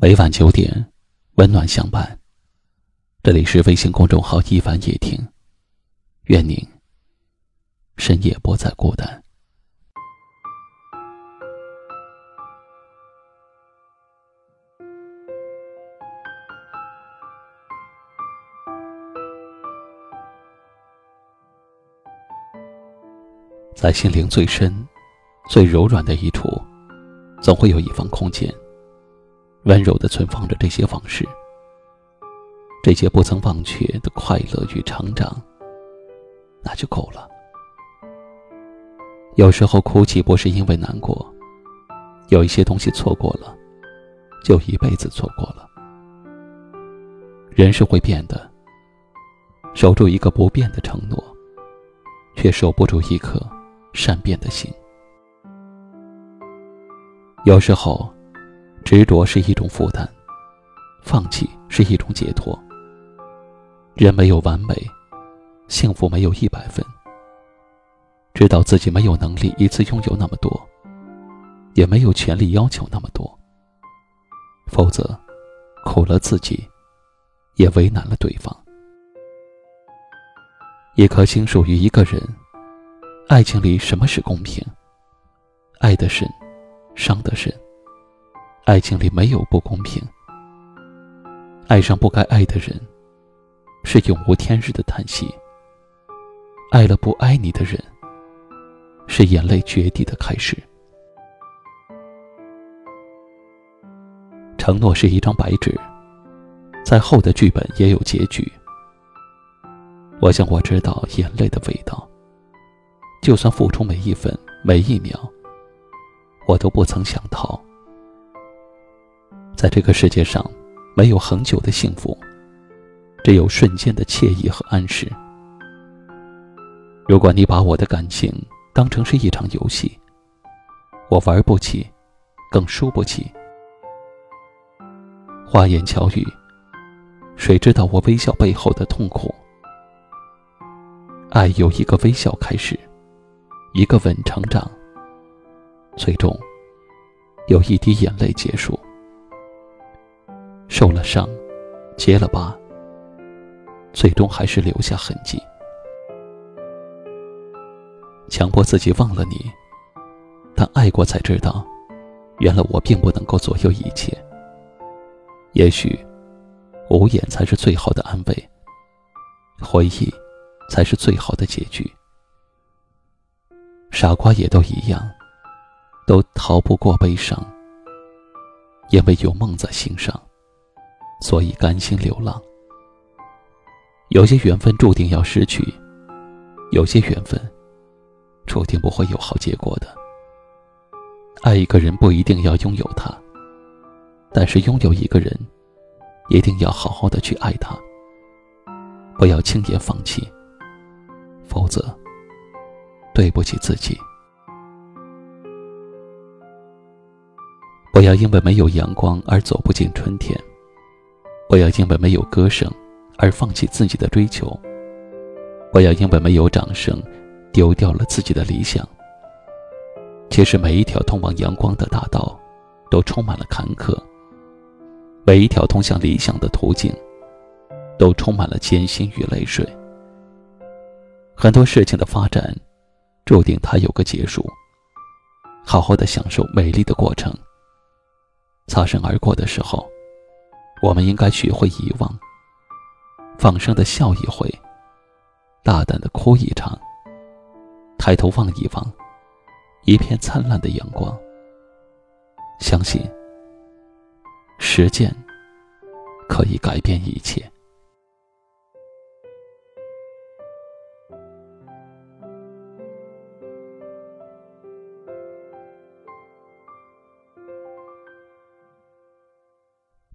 每晚九点，温暖相伴。这里是微信公众号“一凡夜听”，愿您深夜不再孤单。在心灵最深、最柔软的一处，总会有一方空间。温柔的存放着这些往事，这些不曾忘却的快乐与成长，那就够了。有时候哭泣不是因为难过，有一些东西错过了，就一辈子错过了。人是会变的，守住一个不变的承诺，却守不住一颗善变的心。有时候。执着是一种负担，放弃是一种解脱。人没有完美，幸福没有一百分。知道自己没有能力一次拥有那么多，也没有权利要求那么多。否则，苦了自己，也为难了对方。一颗心属于一个人，爱情里什么是公平？爱的深，伤的深。爱情里没有不公平。爱上不该爱的人，是永无天日的叹息；爱了不爱你的人，是眼泪决堤的开始。承诺是一张白纸，再厚的剧本也有结局。我想我知道眼泪的味道，就算付出每一分每一秒，我都不曾想逃。在这个世界上，没有恒久的幸福，只有瞬间的惬意和安适。如果你把我的感情当成是一场游戏，我玩不起，更输不起。花言巧语，谁知道我微笑背后的痛苦？爱由一个微笑开始，一个吻成长，最终有一滴眼泪结束。受了伤，结了疤，最终还是留下痕迹。强迫自己忘了你，但爱过才知道，原来我并不能够左右一切。也许，无言才是最好的安慰，回忆才是最好的结局。傻瓜也都一样，都逃不过悲伤，因为有梦在心上。所以甘心流浪。有些缘分注定要失去，有些缘分注定不会有好结果的。爱一个人不一定要拥有他，但是拥有一个人，一定要好好的去爱他。不要轻言放弃，否则对不起自己。不要因为没有阳光而走不进春天。不要因为没有歌声而放弃自己的追求，不要因为没有掌声丢掉了自己的理想。其实每一条通往阳光的大道都充满了坎坷，每一条通向理想的途径都充满了艰辛与泪水。很多事情的发展注定它有个结束，好好的享受美丽的过程。擦身而过的时候。我们应该学会遗忘，放声的笑一回，大胆的哭一场。抬头望一望，一片灿烂的阳光。相信，实践可以改变一切。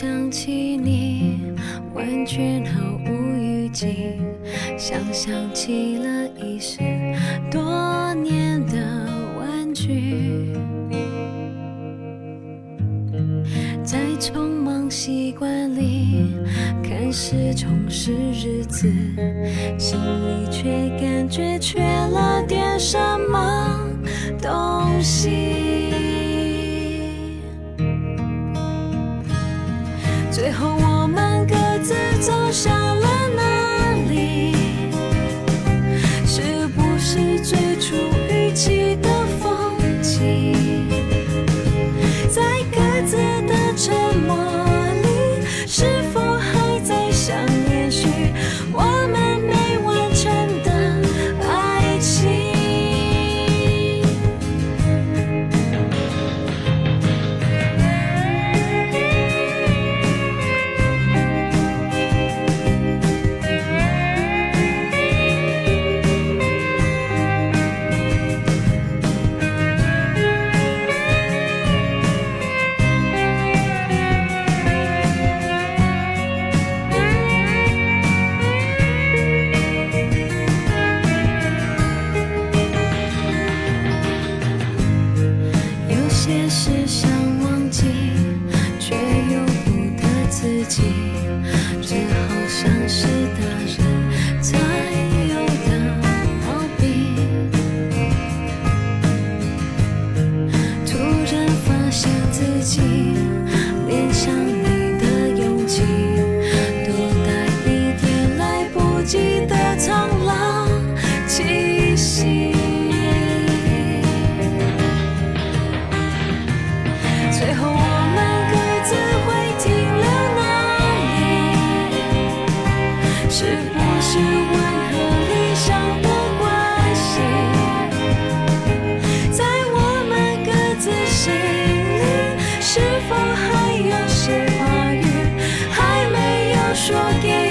想起你，完全毫无预警，像想起了遗失多年的玩具，在匆忙习惯里开始充实日子，心里却感觉缺了点什么东西。最后我们各自走向了哪里？是不是最初预期的风景？在各自的沉默是不是我和理想的关系？在我们各自心里是否还有些话语还没有说给